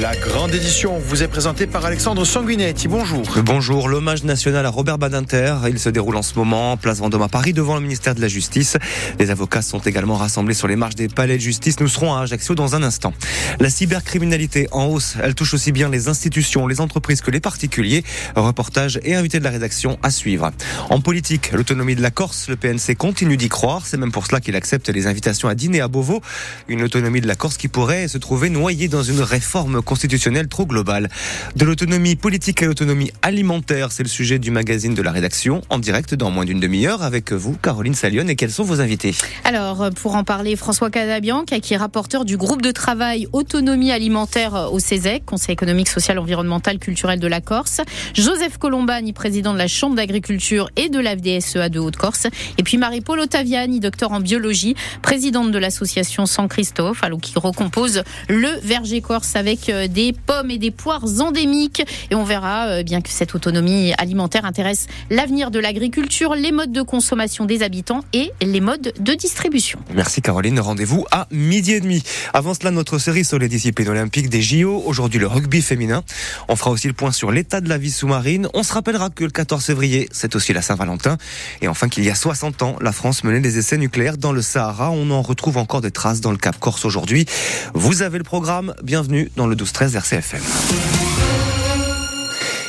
La grande édition vous est présentée par Alexandre Sanguinetti. Bonjour. Bonjour. L'hommage national à Robert Badinter. Il se déroule en ce moment, place Vendôme à Paris, devant le ministère de la Justice. Les avocats sont également rassemblés sur les marches des palais de justice. Nous serons à Ajaccio dans un instant. La cybercriminalité en hausse. Elle touche aussi bien les institutions, les entreprises que les particuliers. Reportage et invité de la rédaction à suivre. En politique, l'autonomie de la Corse, le PNC continue d'y croire. C'est même pour cela qu'il accepte les invitations à dîner à Beauvau. Une autonomie de la Corse qui pourrait se trouver noyée dans une réforme constitutionnelle trop globale. De l'autonomie politique à l'autonomie alimentaire, c'est le sujet du magazine de la rédaction, en direct dans moins d'une demi-heure avec vous, Caroline Salion. Et quels sont vos invités? Alors, pour en parler, François Cadabian, qui est rapporteur du groupe de travail autonomie alimentaire au CESEC, Conseil économique, social, environnemental, culturel de la Corse. Joseph Colombani, président de la Chambre d'agriculture et de la FDSEA de Haute-Corse. Et puis Marie-Paul Ottaviani, docteur en biologie, présidente de l'association San Christophe, alors qui recompose le verger corse avec euh, des pommes et des poires endémiques. Et on verra euh, bien que cette autonomie alimentaire intéresse l'avenir de l'agriculture, les modes de consommation des habitants et les modes de distribution. Merci Caroline. Rendez-vous à midi et demi. Avant cela, notre série sur les disciplines olympiques des JO. Aujourd'hui, le rugby féminin. On fera aussi le point sur l'état de la vie sous-marine. On se rappellera que le 14 février, c'est aussi la Saint-Valentin. Et enfin qu'il y a 60 ans, la France menait des essais nucléaires dans le Sahara. On en retrouve encore des traces dans le Cap Corse aujourd'hui. Vous avez le programme. Bienvenue dans le 12-13 RCFM.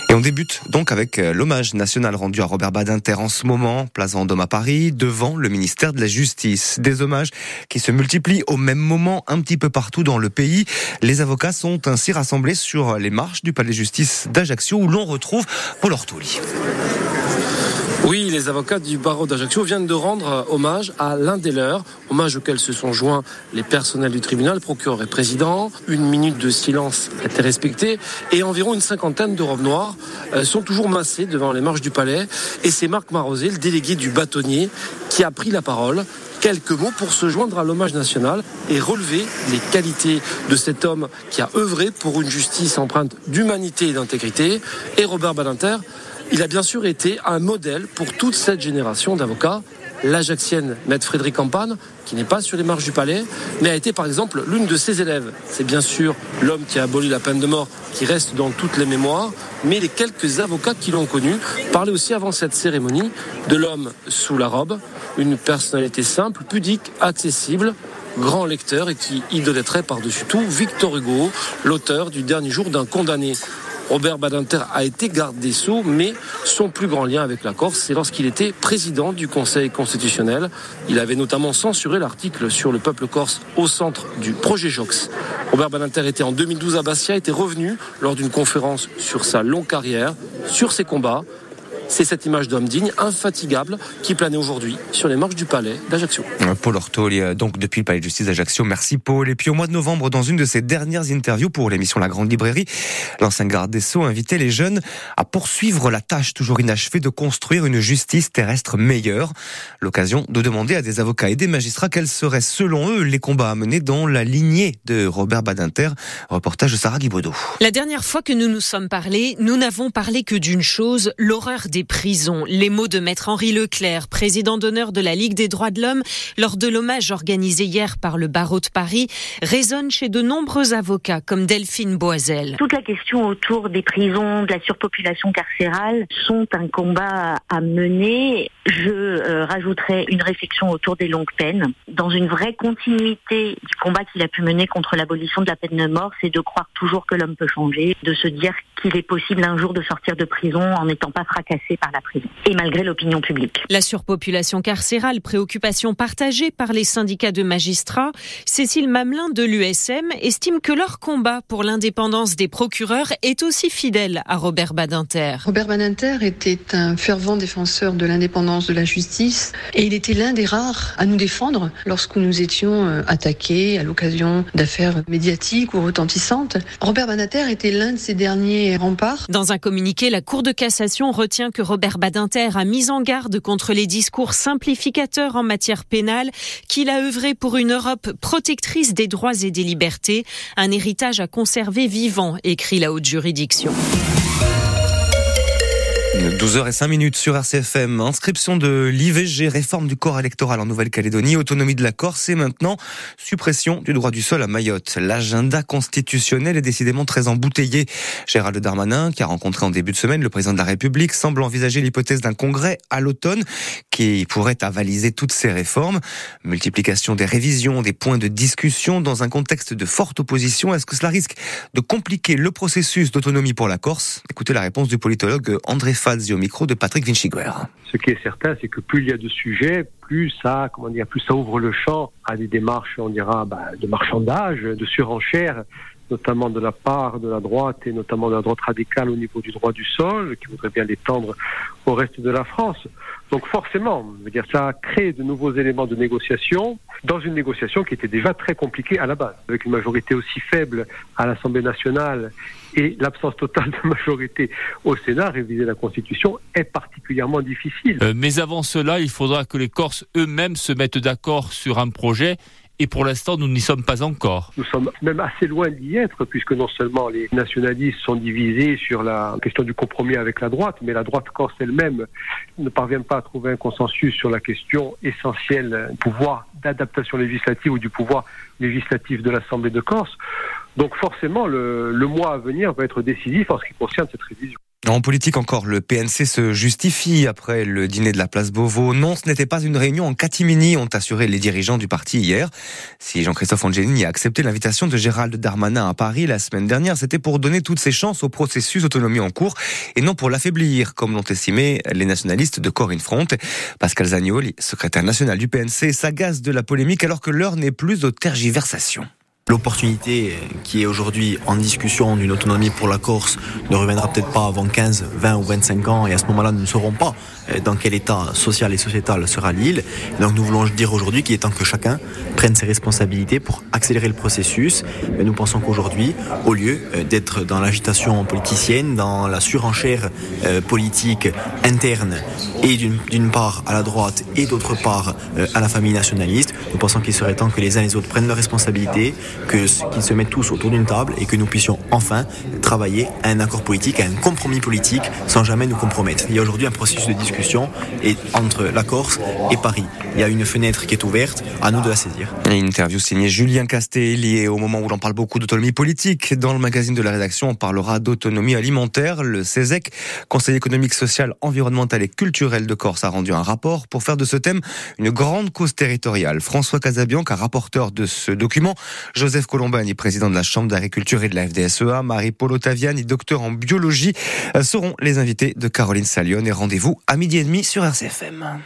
Et on débute donc avec euh, l'hommage national rendu à Robert Badinter en ce moment, place Vendôme à Paris, devant le ministère de la Justice. Des hommages qui se multiplient au même moment un petit peu partout dans le pays. Les avocats sont ainsi rassemblés sur les marches du palais de justice d'Ajaccio où l'on retrouve Paul Ortoli. Oui, les avocats du barreau d'Ajaccio viennent de rendre hommage à l'un des leurs, hommage auquel se sont joints les personnels du tribunal, procureur et président. Une minute de silence a été respectée et environ une cinquantaine de robes noires euh, sont toujours massées devant les marches du palais. Et c'est Marc Marosé, le délégué du bâtonnier, qui a pris la parole quelques mots pour se joindre à l'hommage national et relever les qualités de cet homme qui a œuvré pour une justice empreinte d'humanité et d'intégrité. Et Robert Badinter il a bien sûr été un modèle pour toute cette génération d'avocats. L'Ajaxienne Maître Frédéric Campagne, qui n'est pas sur les marches du palais, mais a été par exemple l'une de ses élèves. C'est bien sûr l'homme qui a aboli la peine de mort qui reste dans toutes les mémoires, mais les quelques avocats qui l'ont connu parlaient aussi avant cette cérémonie de l'homme sous la robe, une personnalité simple, pudique, accessible, grand lecteur et qui idolâtrait par-dessus tout Victor Hugo, l'auteur du dernier jour d'un condamné. Robert Badinter a été garde des Sceaux, mais son plus grand lien avec la Corse, c'est lorsqu'il était président du Conseil constitutionnel. Il avait notamment censuré l'article sur le peuple corse au centre du projet Jox. Robert Badinter était en 2012 à Bastia, était revenu lors d'une conférence sur sa longue carrière, sur ses combats, c'est cette image d'homme digne, infatigable, qui planait aujourd'hui sur les marches du palais d'Ajaccio. Paul Ortoli, euh, donc depuis le palais de justice d'Ajaccio. Merci Paul. Et puis au mois de novembre, dans une de ses dernières interviews pour l'émission La Grande Librairie, l'ancien garde des Sceaux invitait les jeunes à poursuivre la tâche toujours inachevée de construire une justice terrestre meilleure. L'occasion de demander à des avocats et des magistrats quels seraient selon eux les combats à mener dans la lignée de Robert Badinter. Reportage de Sarah Guibaudot. La dernière fois que nous nous sommes parlé, nous n'avons parlé que d'une chose, l'horreur des prisons. Les mots de maître Henri Leclerc, président d'honneur de la Ligue des droits de l'homme, lors de l'hommage organisé hier par le barreau de Paris, résonnent chez de nombreux avocats comme Delphine Boisel. Toute la question autour des prisons, de la surpopulation carcérale sont un combat à mener. Je euh, rajouterai une réflexion autour des longues peines. Dans une vraie continuité du combat qu'il a pu mener contre l'abolition de la peine de mort, c'est de croire toujours que l'homme peut changer, de se dire qu'il est possible un jour de sortir de prison en n'étant pas fracassé par la prison, et malgré l'opinion publique. La surpopulation carcérale, préoccupation partagée par les syndicats de magistrats, Cécile Mamelin de l'USM estime que leur combat pour l'indépendance des procureurs est aussi fidèle à Robert Badinter. Robert Badinter était un fervent défenseur de l'indépendance de la justice et il était l'un des rares à nous défendre lorsque nous étions euh, attaqués à l'occasion d'affaires médiatiques ou retentissantes. Robert Badinter était l'un de ces derniers dans un communiqué, la Cour de cassation retient que Robert Badinter a mis en garde contre les discours simplificateurs en matière pénale, qu'il a œuvré pour une Europe protectrice des droits et des libertés, un héritage à conserver vivant, écrit la haute juridiction. 12h05 minutes sur RCFM. Inscription de l'IVG, réforme du corps électoral en Nouvelle-Calédonie, autonomie de la Corse et maintenant suppression du droit du sol à Mayotte. L'agenda constitutionnel est décidément très embouteillé. Gérald Darmanin, qui a rencontré en début de semaine le président de la République, semble envisager l'hypothèse d'un congrès à l'automne qui pourrait avaliser toutes ces réformes. Multiplication des révisions, des points de discussion dans un contexte de forte opposition. Est-ce que cela risque de compliquer le processus d'autonomie pour la Corse? Écoutez la réponse du politologue André Au micro de Patrick. Ce qui est certain, c'est que plus il y a de sujets, plus ça, comment dire, plus ça ouvre le champ à des démarches, on dira, bah, de marchandage, de surenchère, notamment de la part de la droite et notamment de la droite radicale au niveau du droit du sol, qui voudrait bien l'étendre au reste de la France. Donc forcément, ça crée de nouveaux éléments de négociation dans une négociation qui était déjà très compliquée à la base, avec une majorité aussi faible à l'Assemblée nationale et l'absence totale de majorité au Sénat, réviser la Constitution est particulièrement difficile. Euh, mais avant cela, il faudra que les Corses eux-mêmes se mettent d'accord sur un projet et pour l'instant, nous n'y sommes pas encore. Nous sommes même assez loin d'y être, puisque non seulement les nationalistes sont divisés sur la question du compromis avec la droite, mais la droite corse elle-même ne parvient pas à trouver un consensus sur la question essentielle du pouvoir d'adaptation législative ou du pouvoir législatif de l'Assemblée de Corse. Donc forcément, le, mois à venir va être décisif en ce qui concerne cette révision. En politique encore, le PNC se justifie après le dîner de la place Beauvau. Non, ce n'était pas une réunion en catimini, ont assuré les dirigeants du parti hier. Si Jean-Christophe Angelini a accepté l'invitation de Gérald Darmanin à Paris la semaine dernière, c'était pour donner toutes ses chances au processus d'autonomie en cours et non pour l'affaiblir, comme l'ont estimé les nationalistes de Corinne Front. Pascal Zagnoli, secrétaire national du PNC, s'agace de la polémique alors que l'heure n'est plus aux tergiversations. L'opportunité qui est aujourd'hui en discussion d'une autonomie pour la Corse ne reviendra peut-être pas avant 15, 20 ou 25 ans et à ce moment-là nous ne saurons pas euh, dans quel état social et sociétal sera l'île. Donc nous voulons dire aujourd'hui qu'il est temps que chacun prenne ses responsabilités pour accélérer le processus. Mais nous pensons qu'aujourd'hui, au lieu euh, d'être dans l'agitation politicienne, dans la surenchère euh, politique interne et d'une part à la droite et d'autre part à la famille nationaliste, nous pensons qu'il serait temps que les uns et les autres prennent leurs responsabilités, qu'ils se mettent tous autour d'une table et que nous puissions enfin travailler à un accord politique, à un compromis politique sans jamais nous compromettre. Il y a aujourd'hui un processus de discussion entre la Corse et Paris. Il y a une fenêtre qui est ouverte, à nous de la saisir. Une interview signée Julien Casté, liée au moment où l'on parle beaucoup d'autonomie politique. Dans le magazine de la rédaction, on parlera d'autonomie alimentaire. Le CESEC, Conseil économique, social, environnemental et culturel de Corse, a rendu un rapport pour faire de ce thème une grande cause territoriale. François Casabianca, rapporteur de ce document, Joseph Colombani, président de la Chambre d'agriculture et de la FDSEA, Marie-Paul Ottaviani, docteur en biologie, euh, seront les invités de Caroline Salion et rendez-vous à midi et demi sur RCFM.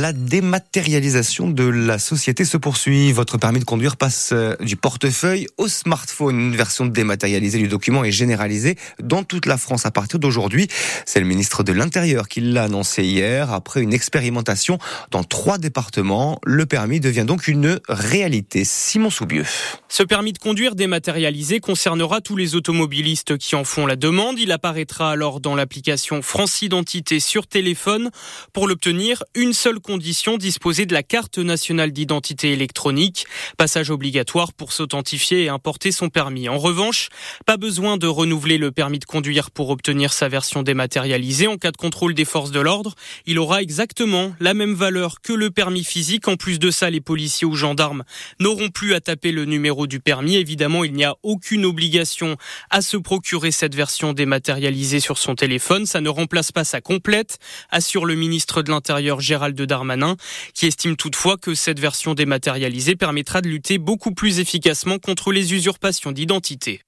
La dématérialisation de la société se poursuit. Votre permis de conduire passe euh, du portefeuille au smartphone. Une version dématérialisée du document est généralisée dans toute la France à partir d'aujourd'hui. C'est le ministre de l'Intérieur qui l'a annoncé hier. Après une expérimentation dans trois départements, le permis devient donc une réalité. Simon Soubieux. Ce permis de conduire dématérialisé concernera tous les automobilistes qui en font la demande. Il apparaîtra alors dans l'application France Identité sur téléphone. Pour l'obtenir, une seule condition, disposer de la carte nationale d'identité électronique. Passage obligatoire pour s'authentifier et importer son permis. En revanche, pas besoin de renouveler le permis de conduire pour obtenir sa version dématérialisée. En cas de contrôle des forces de l'ordre, il aura exactement la même valeur que le permis physique. En plus de ça, les policiers ou gendarmes n'auront plus à taper le numéro du permis. Évidemment, il n'y a aucune obligation à se procurer cette version dématérialisée sur son téléphone. Ça ne remplace pas sa complète, assure le ministre de l'Intérieur Gérald Darmanin, qui estime toutefois que cette version dématérialisée permettra de lutter beaucoup plus efficacement contre les usurpations d'identité.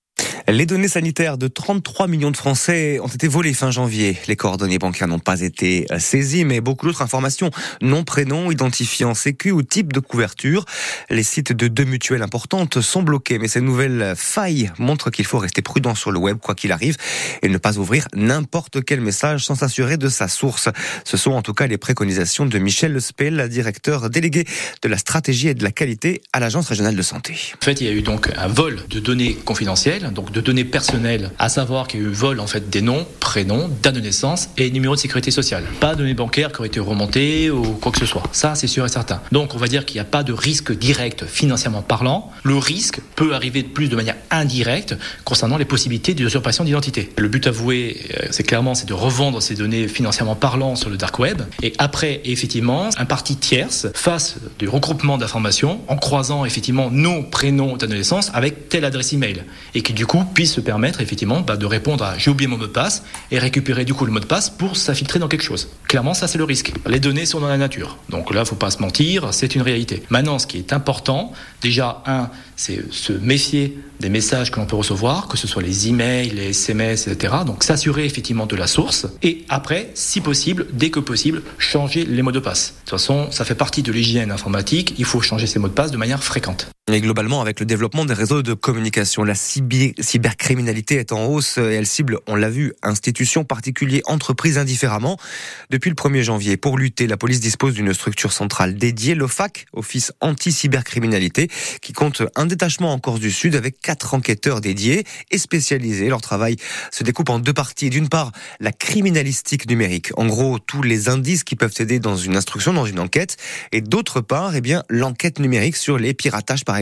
Les données sanitaires de 33 millions de Français ont été volées fin janvier. Les coordonnées bancaires n'ont pas été saisies, mais beaucoup d'autres informations, nom, prénom, identifiant sécu ou type de couverture. Les sites de deux mutuelles importantes sont bloqués, mais ces nouvelles failles montrent qu'il faut rester prudent sur le web, quoi qu'il arrive, et ne pas ouvrir n'importe quel message sans s'assurer de sa source. Ce sont en tout cas les préconisations de Michel Lespel, directeur délégué de la stratégie et de la qualité à l'Agence régionale de santé. En fait, il y a eu donc un vol de données confidentielles, donc de de données personnelles, à savoir qu'il y a eu vol en fait des noms, prénoms, date de naissance et numéro de sécurité sociale. Pas de données bancaires qui auraient été remontées ou quoi que ce soit. Ça, c'est sûr et certain. Donc, on va dire qu'il n'y a pas de risque direct financièrement parlant. Le risque peut arriver de plus de manière indirecte concernant les possibilités d'usurpation d'identité. Le but avoué, euh, c'est clairement, c'est de revendre ces données financièrement parlant sur le dark web. Et après, effectivement, un parti tierce face du regroupement d'informations en croisant effectivement nos prénoms d'adolescence avec telle adresse email et qui du coup puisse se permettre effectivement bah, de répondre à j'ai oublié mon mot de passe et récupérer du coup le mot de passe pour s'infiltrer dans quelque chose. Clairement, ça c'est le risque. Les données sont dans la nature. Donc là, faut pas se mentir, c'est une réalité. Maintenant, ce qui est important, déjà, un, c'est se méfier des messages que l'on peut recevoir, que ce soit les emails, les SMS, etc. Donc s'assurer effectivement de la source. Et après, si possible, dès que possible, changer les mots de passe. De toute façon, ça fait partie de l'hygiène informatique. Il faut changer ces mots de passe de manière fréquente. Et globalement, avec le développement des réseaux de communication, la cybercriminalité est en hausse et elle cible, on l'a vu, institutions, particuliers, entreprises indifféremment. Depuis le 1er janvier, pour lutter, la police dispose d'une structure centrale dédiée, l'OFAC, Office Anti-Cybercriminalité, qui compte un détachement en Corse du Sud avec quatre enquêteurs dédiés et spécialisés. Leur travail se découpe en deux parties. D'une part, la criminalistique numérique. En gros, tous les indices qui peuvent aider dans une instruction, dans une enquête. Et d'autre part, eh bien, l'enquête numérique sur les piratages, par.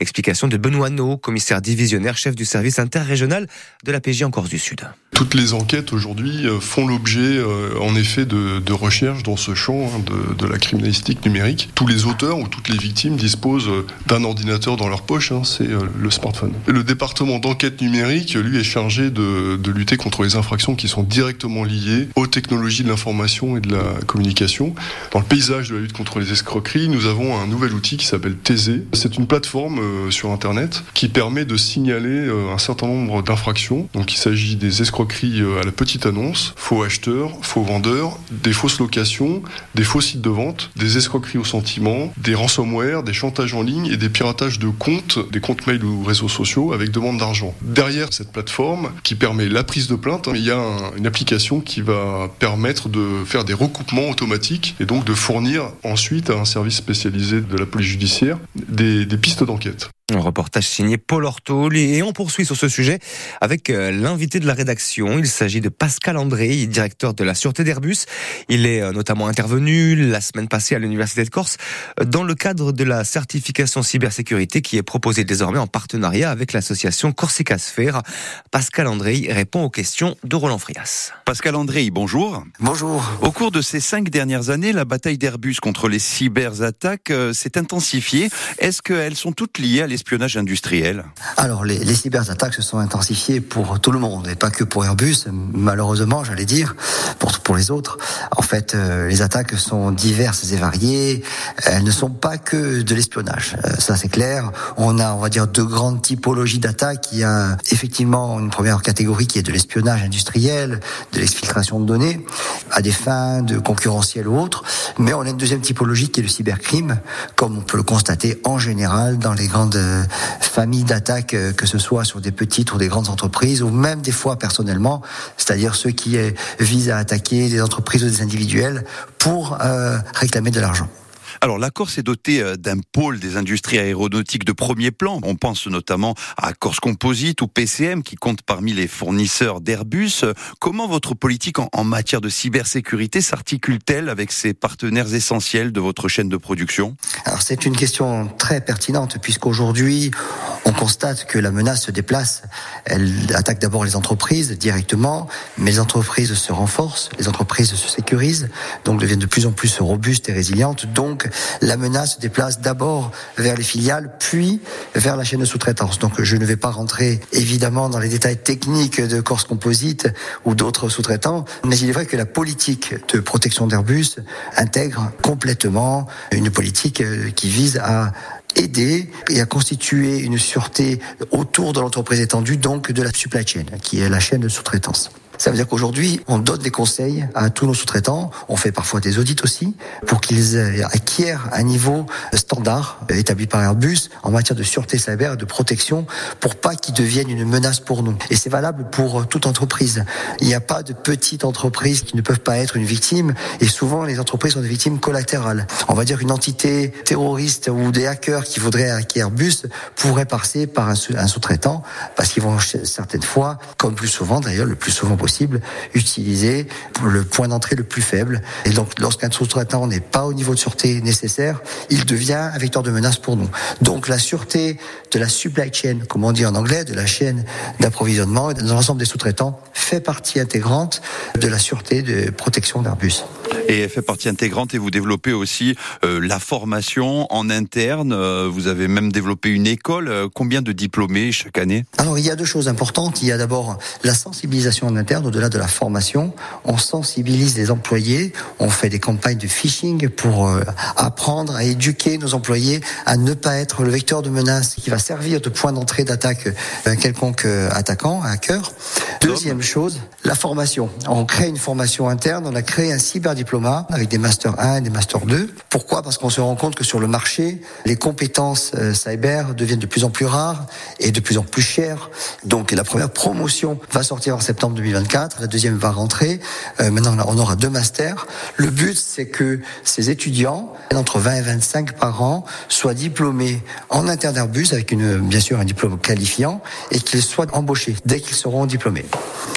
Explication de Benoît No, commissaire divisionnaire, chef du service interrégional de la PJ en Corse du Sud. Toutes les enquêtes aujourd'hui euh, font l'objet, euh, en effet, de, recherches dans ce champ hein, de, la criminalistique numérique. Tous les auteurs ou toutes les victimes disposent euh, d'un ordinateur dans leur poche, hein, c'est le smartphone. Le département d'enquête numérique, lui, est chargé de, lutter contre les infractions qui sont directement liées aux technologies de l'information et de la communication. Dans le paysage de la lutte contre les escroqueries, nous avons un nouvel outil qui s'appelle TZ. Une plateforme sur Internet qui permet de signaler un certain nombre d'infractions. Donc il s'agit des escroqueries euh, à la petite annonce, faux acheteurs, faux vendeurs, des fausses locations, des faux sites de vente, des escroqueries au sentiment, des ransomware, des chantages en ligne et des piratages de comptes, des comptes mail ou réseaux sociaux avec demande d'argent. Derrière cette plateforme qui permet la prise de plainte, il y a une application qui va permettre de faire des recoupements automatiques et donc de fournir ensuite à un service spécialisé de la police judiciaire des, des pistes d'enquête. Un reportage signé Paul Ortol et on poursuit sur ce sujet avec euh, l'invité de la rédaction. Il s'agit de Pascal André, directeur de la Sûreté d'Airbus. Il est euh, notamment intervenu la semaine passée à l'Université de Corse euh, dans le cadre de la certification cybersécurité qui est proposée désormais en partenariat avec l'association Corsica Sphère. Pascal André répond aux questions de Roland Frias. Pascal André, bonjour. Bonjour. Au cours de ces cinq dernières années, la bataille d'Airbus contre les cyberattaques s'est intensifiée. Est-ce qu'elles sont toutes liées à l'espionnage industriel Alors, les, cyberattaques se sont intensifiées pour tout le monde, et pas que pour Airbus, malheureusement, j'allais dire, pour, pour les autres. En fait, euh, les attaques sont diverses et variées. Elles ne sont pas que de l'espionnage. Euh, ça, c'est clair. On a, on va dire, deux grandes typologies d'attaques. Il y a effectivement une première catégorie qui est de l'espionnage industriel, de l'exfiltration de données, à des fins de concurrentiel ou autres. Mais on a une deuxième typologie qui est le cybercrime, comme on peut le constater en général dans les grandes euh, familles d'attaques, euh, que ce soit sur des petites ou des grandes entreprises, ou même des fois personnellement, c'est-à-dire ceux qui euh, visent à attaquer des entreprises ou des individuels pour réclamer de l'argent. Alors la Corse est dotée euh, d'un pôle des industries aéronautiques de premier plan. On pense notamment à Corse Composite ou PCM qui compte parmi les fournisseurs d'Airbus. Comment votre politique en, matière de cybersécurité s'articule-t-elle avec ces partenaires essentiels de votre chaîne de production? Alors c'est une question très pertinente puisqu'aujourd'hui on constate que la menace se déplace. Elle attaque d'abord les entreprises directement, mais les entreprises se renforcent, les entreprises se sécurisent, donc deviennent de plus en plus robustes et résilientes. Donc la menace se déplace d'abord vers les filiales, puis vers la chaîne de sous-traitance. Donc je ne vais pas rentrer évidemment dans les détails techniques de Corse Composite ou d'autres sous-traitants, mais il est vrai que la politique de protection d'Airbus intègre complètement une politique euh, qui vise à aider et à constituer une sûreté autour de l'entreprise étendue, donc de la supply chain, qui est la chaîne de sous-traitance. Ça veut dire qu'aujourd'hui, on donne des conseils à tous nos sous-traitants. On fait parfois des audits aussi pour qu'ils acquièrent un niveau standard établi par Airbus en matière de sûreté cyber, de protection, pour pas qu'ils deviennent une menace pour nous. Et c'est valable pour toute entreprise. Il n'y a pas de petites entreprises qui ne peuvent pas être une victime. Et souvent, les entreprises sont des victimes collatérales. On va dire une entité terroriste ou des hackers qui voudraient hacker Airbus pourraient passer par un sous-traitant parce qu'ils vont certaines fois, comme plus souvent d'ailleurs, le plus souvent possible, utiliser le point d'entrée le plus faible. Et donc, lorsqu'un sous-traitant n'est pas au niveau de sûreté nécessaire, il devient un vecteur de menace pour nous. Donc, la sûreté de la supply chain, comme on dit en anglais, de la chaîne d'approvisionnement et de l'ensemble des sous-traitants fait partie intégrante de la sûreté de protection d'Airbus. Et elle fait partie intégrante et vous développez aussi euh, la formation en interne. Euh, vous avez même développé une école. Euh, combien de diplômés chaque année? Alors il y a deux choses importantes. Il y a d'abord la sensibilisation en interne au-delà de la formation. On sensibilise les employés. On fait des campagnes de phishing pour apprendre à éduquer nos employés à ne pas être le vecteur de menace qui va servir de point d'entrée d'attaque à quelconque attaquant, hacker. Deuxième chose, la formation. On crée une formation interne. On a créé un avec des Master 1 et des Master 2. Pourquoi? Parce qu'on se rend compte que sur le marché, les compétences euh, cyber deviennent de plus en plus rares et de plus en plus chères. Donc la première promotion va sortir en septembre 2024, la deuxième va rentrer. Euh, maintenant, on aura deux masters. Le but, c'est que ces étudiants, entre 20 et 25 par an, soient diplômés en interne Airbus avec bien sûr un diplôme qualifiant et qu'ils soient embauchés dès qu'ils seront diplômés.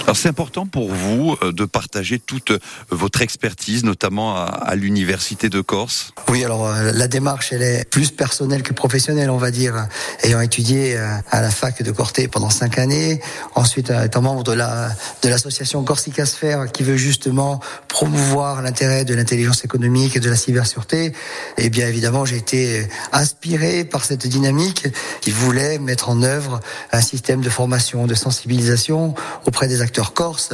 Alors c'est important pour vous euh, de partager toute votre expertise notamment à, l'université de Corse Oui, alors euh, la démarche, elle est plus personnelle que professionnelle, on va dire. Ayant étudié euh, à la fac de Corté pendant cinq années, ensuite euh, étant membre de la de l'association Corsica Sphère, qui veut justement promouvoir l'intérêt de l'intelligence économique et de la cybersécurité, et eh bien évidemment, j'ai été inspiré par cette dynamique qui voulait mettre en œuvre un système de formation, de sensibilisation auprès des acteurs corses.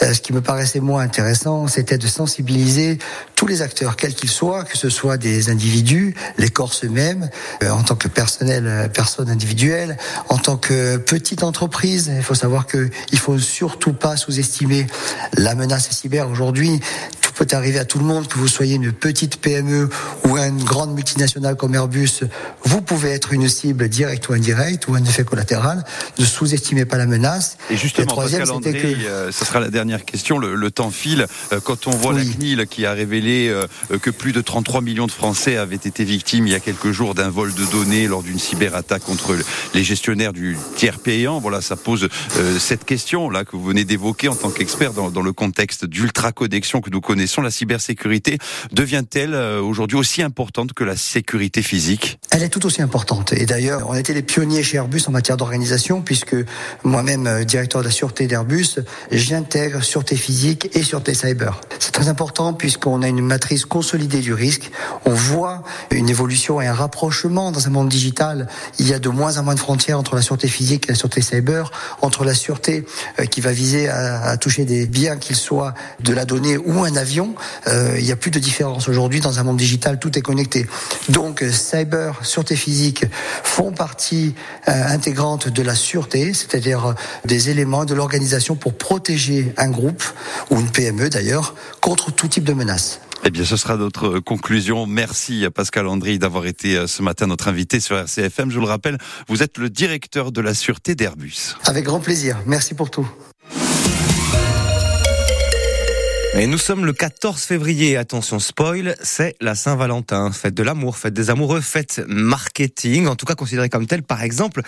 Ce qui me paraissait moins intéressant, c'était de sensibiliser tous les acteurs, quels qu'ils soient, que ce soit des individus, les Corses eux-mêmes, euh, en tant que personnel, euh, personne individuelle, en tant que petite entreprise. Il faut savoir que il faut surtout pas sous-estimer la menace cyber aujourd'hui peut arriver à tout le monde, que vous soyez une petite PME ou une grande multinationale comme Airbus, vous pouvez être une cible directe ou indirecte ou un effet collatéral. Ne sous-estimez pas la menace. Et justement, Pascal André, que... Euh, ce sera la dernière question. Le, temps file. Euh, quand on voit la CNIL qui a révélé euh, que plus de 33 millions de Français avaient été victimes il y a quelques jours d'un vol de données lors d'une cyberattaque contre les gestionnaires du tiers payant, voilà, ça pose cette question là que vous venez d'évoquer en tant qu'expert dans, dans le contexte d'ultra connexion que nous connaissons la cybersécurité devient-elle euh, aujourd'hui aussi importante que la sécurité physique? Elle est tout aussi importante. Et d'ailleurs, on a été les pionniers chez Airbus en matière d'organisation, puisque moi-même, euh, directeur de la sûreté d'Airbus, j'intègre sûreté physique et sûreté cyber. C'est très important puisqu'on a une matrice consolidée du risque. On voit une évolution et un rapprochement dans un monde digital. Il y a de moins en moins de frontières entre la sûreté physique et la sûreté cyber, entre la sûreté euh, qui va viser à, toucher des biens, qu'ils soient de la donnée ou un euh, il n'y a plus de différence aujourd'hui dans un monde digital, tout est connecté. Donc euh, cyber, sûreté physique font partie euh, intégrante de la sûreté, c'est-à-dire des éléments de l'organisation pour protéger un groupe ou une PME d'ailleurs contre tout type de menace. Eh bien, ce sera notre conclusion. Merci à Pascal Andry d'avoir été ce matin notre invité sur RCFM. Je vous le rappelle, vous êtes le directeur de la sûreté d'Airbus. Avec grand plaisir. Merci pour tout. Et nous sommes le 14 février. Attention, spoil, c'est la Saint-Valentin. Fête de l'amour, fête des amoureux, fête marketing, en tout cas considérée comme telle, par exemple,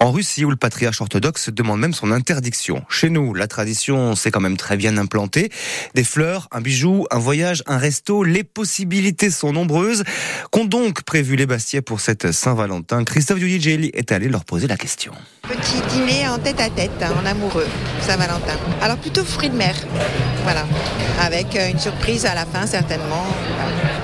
en Russie où le patriarche orthodoxe demande même son interdiction. Chez nous, la tradition s'est quand même très bien implantée. Des fleurs, un bijou, un voyage, un resto, les possibilités sont nombreuses. Qu'ont donc prévu les Bastiais pour cette Saint-Valentin? Christophe Duyigeli est allé leur poser la question. Petit dîner en tête à tête, hein, en amoureux, Saint-Valentin. Alors plutôt fruits de mer, voilà avec euh, une surprise à la fin certainement.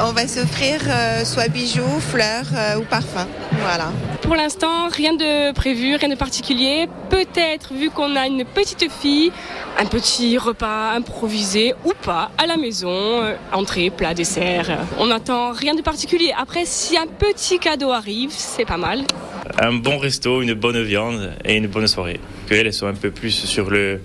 On va s'offrir euh, soit bijoux, fleurs euh, ou parfums. Voilà. Pour l'instant, rien de prévu, rien de particulier. Peut-être, vu qu'on a une petite fille, un petit repas improvisé ou pas à la maison, entrée, plat, dessert. On n'attend rien de particulier. Après, si un petit cadeau arrive, c'est pas mal. Un bon resto, une bonne viande et une bonne soirée. Qu'elles soient un peu plus sur le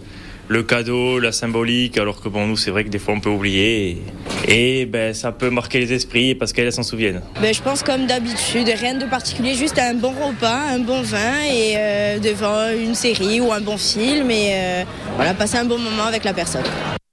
le cadeau, la symbolique, alors que bon, nous, c'est vrai que des fois, on peut oublier. Et, ben, ça peut marquer les esprits parce qu'elles s'en souviennent. Ben, je pense comme d'habitude, rien de particulier, juste un bon repas, un bon vin et euh, devant une série ou un bon film et euh, voilà, passer un bon moment avec la personne.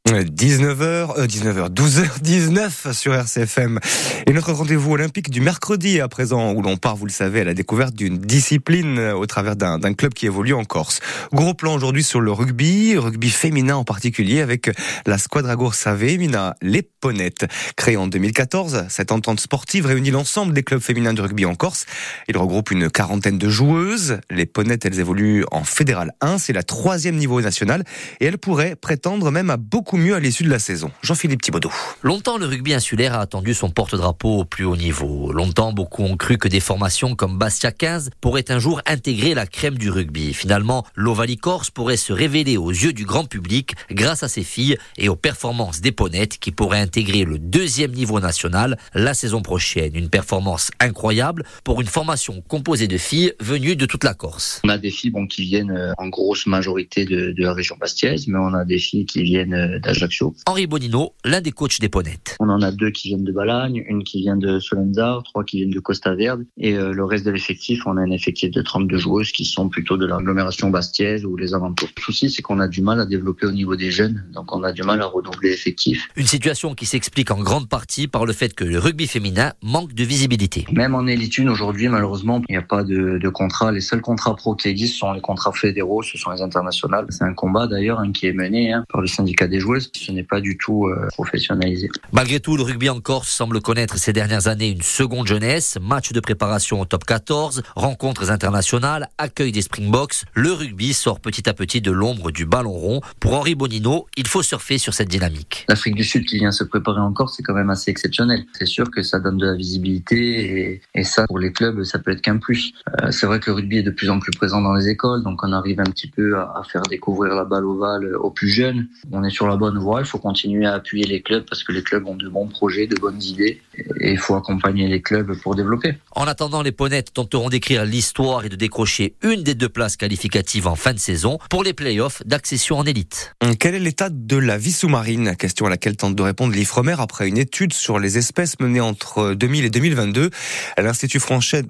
19h, 19h, 12h19 sur RCFM. Et notre rendez-vous olympique du mercredi à présent, où l'on part, vous le savez, à la découverte d'une discipline au travers d'un club qui évolue en Corse. Gros plan aujourd'hui sur le rugby, rugby féminin en particulier, avec la Squadragour Savé, Mina Leponette. Créée en 2014, cette entente sportive réunit l'ensemble des clubs féminins de rugby en Corse. Il regroupe une quarantaine de joueuses. Les Ponettes, elles évoluent en fédéral 1, c'est la troisième niveau national, et elles pourraient prétendre même à beaucoup mieux à l'issue de la saison. Jean-Philippe Thibaudot. Longtemps, le rugby insulaire a attendu son porte-drapeau au plus haut niveau. Longtemps, beaucoup ont cru que des formations comme Bastia 15 pourraient un jour intégrer la crème du rugby. Finalement, l'Ovalie Corse pourrait se révéler aux yeux du grand public grâce à ses filles et aux performances des Ponettes qui pourraient intégrer le deuxième niveau national la saison prochaine. Une performance incroyable pour une formation composée de filles venues de toute la Corse. On a des filles bon, qui viennent euh, en grosse majorité de, de la région bastiaise, mais on a des filles qui viennent euh, d'Ajaccio. Henri Bonino, l'un des coachs des Ponettes. On en a deux qui viennent de Balagne, une qui vient de Solenzar, trois qui viennent de Costa Verde, et euh, le reste de l'effectif, on a un effectif de 32 joueuses qui sont plutôt de l'agglomération bastiaise ou les alentours. Le souci, c'est qu'on a du mal à développer au niveau des jeunes, donc on a du mal à renouveler l'effectif. Une situation qui s'explique en grande partie par le fait que le rugby féminin manque de visibilité. Même en élite une aujourd'hui, malheureusement, il n'y a pas de, de contrat. Les seuls contrats pro qui existent sont les contrats fédéraux, ce sont les internationales. C'est un combat d'ailleurs hein, qui est mené hein, par le syndicat des joueuses. Ce n'est pas du tout euh, professionnalisé. Malgré tout, le rugby en Corse semble connaître ces dernières années une seconde jeunesse. Match de préparation au top 14, rencontres internationales, accueil des Springboks. Le rugby sort petit à petit de l'ombre du ballon rond. Pour Henri Bonino, il faut surfer sur cette dynamique. L'Afrique du Sud qui vient se préparer en Corse, c'est quand même assez exceptionnel. C'est sûr que ça donne de la visibilité et, et ça, pour les clubs, ça peut être qu'un plus. Euh, c'est vrai que le rugby est de plus en plus présent dans les écoles, donc on arrive un petit peu à, à faire découvrir la balle ovale aux plus jeunes. On est sur la bonne voie, il faut continuer à appuyer les clubs parce que les clubs ont de bons projets, de bonnes idées et il faut accompagner les clubs pour développer. En attendant, les Ponettes tenteront d'écrire l'histoire et de décrocher une des deux places qualificatives en fin de saison pour les playoffs d'accession en élite. Quel est l'état de la vie sous-marine? Question à laquelle tente de répondre l'IFREMER après une étude sur les espèces menée entre 2000 et 2022. L'Institut français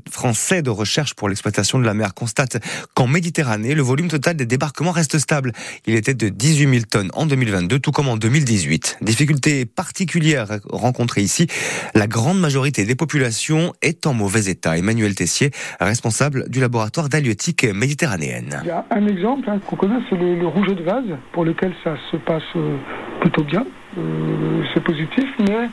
de recherche pour l'exploitation de la mer constate qu'en Méditerranée, le volume total des débarquements reste stable. Il était de 18 000 tonnes en 2022, tout comme en 2018. Difficulté particulière rencontrée ici, la grande majorité des populations est en mauvais état. Emmanuel Tessier, responsable du laboratoire d'halieutique méditerranéenne. Il y a un exemple hein, qu'on connaît, c'est le, rouge de vase, pour lequel ça se passe euh, plutôt bien. Euh, c'est positif, mais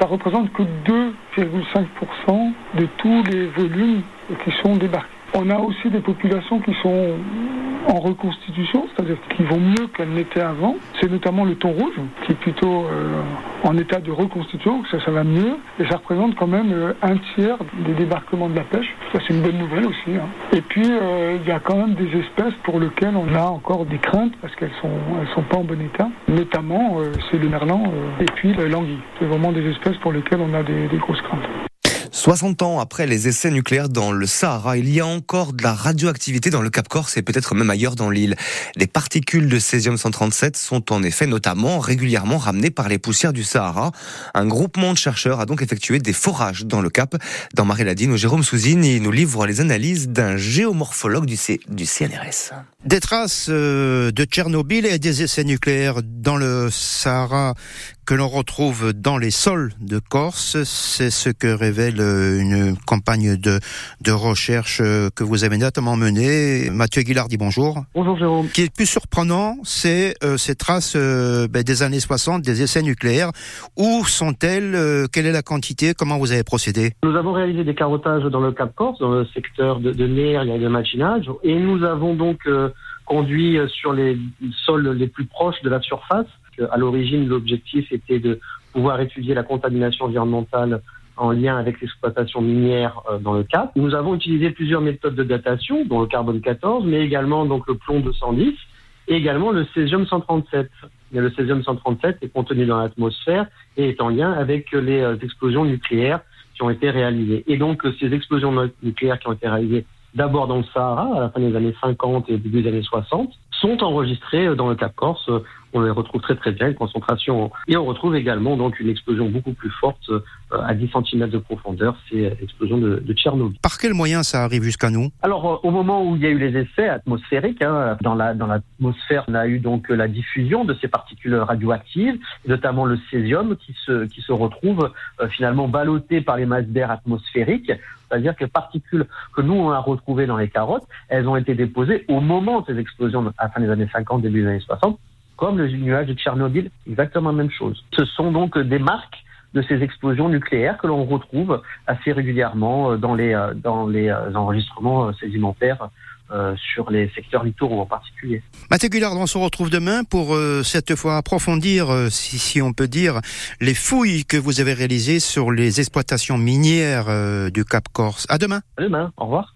ça représente que 2,5% de tous les volumes qui sont débarqués. On a aussi des populations qui sont en reconstitution, c'est-à-dire qui vont mieux qu'elles n'étaient avant. C'est notamment le thon rouge, qui est plutôt euh, en état de reconstitution, ça, ça va mieux, et ça représente quand même euh, un tiers des débarquements de la pêche. Ça, c'est une bonne nouvelle aussi. Hein. Et puis, euh, il y a quand même des espèces pour lesquelles on a encore des craintes, parce qu'elles sont, elles sont pas en bon état. Notamment, euh, c'est le merlan et puis l'anguille. C'est vraiment des espèces pour lesquelles on a des, des grosses craintes. 60 ans après les essais nucléaires dans le Sahara, il y a encore de la radioactivité dans le Cap Corse et peut-être même ailleurs dans l'île. Les particules de césium-137 sont en effet notamment régulièrement ramenées par les poussières du Sahara. Un groupement de chercheurs a donc effectué des forages dans le Cap. Dans Marie-Ladine, Jérôme Souzine, il nous livre les analyses d'un géomorphologue du CNRS. Des traces euh, de Tchernobyl et des essais nucléaires dans le Sahara que l'on retrouve dans les sols de Corse. C'est ce que révèle une campagne de, de recherche que vous avez notamment menée. Mathieu Guillard dit bonjour. Bonjour Jérôme. Ce qui est le plus surprenant, c'est euh, ces traces euh, ben, des années 60, des essais nucléaires. Où sont-elles euh, Quelle est la quantité Comment vous avez procédé? Nous avons réalisé des carottages dans le Cap Corse, dans le secteur de, de et de Machinage, et nous avons donc conduit sur les sols les plus proches de la surface à l'origine, l'objectif était de pouvoir étudier la contamination environnementale en lien avec l'exploitation minière dans le Cap. Nous avons utilisé plusieurs méthodes de datation, dont le carbone 14, mais également donc le plomb 210 et également le césium 137. Et le césium 137 est contenu dans l'atmosphère et est en lien avec les explosions nucléaires qui ont été réalisées. Et donc ces explosions nucléaires qui ont été réalisées d'abord dans le Sahara à la fin des années 50 et début des années 60 sont enregistrés dans le Cap Corse on les retrouve très très bien, une concentration. Et on retrouve également donc une explosion beaucoup plus forte euh, à 10 cm de profondeur, c'est l'explosion de, de, Tchernobyl. Par quel moyen ça arrive jusqu'à nous? Alors euh, au moment où il y a eu les essais atmosphériques, hein, dans la dans l'atmosphère, on a eu donc la diffusion de ces particules radioactives, notamment le césium qui se qui se retrouve euh, finalement ballotté par les masses d'air atmosphériques. C'est-à-dire que les particules que nous on a retrouvées dans les carottes, elles ont été déposées au moment de ces explosions à la fin des années 50, début des années 60 comme le nuage de Tchernobyl, exactement la même chose. Ce sont donc des marques de ces explosions nucléaires que l'on retrouve assez régulièrement euh, dans les, euh, dans les euh, enregistrements sédimentaires sur les secteurs littoraux en particulier. Mathieu Guillard, on se retrouve demain pour cette fois approfondir, si, si, on peut dire, les fouilles que vous avez réalisées sur les exploitations minières du Cap Corse. À demain. À demain. Au revoir.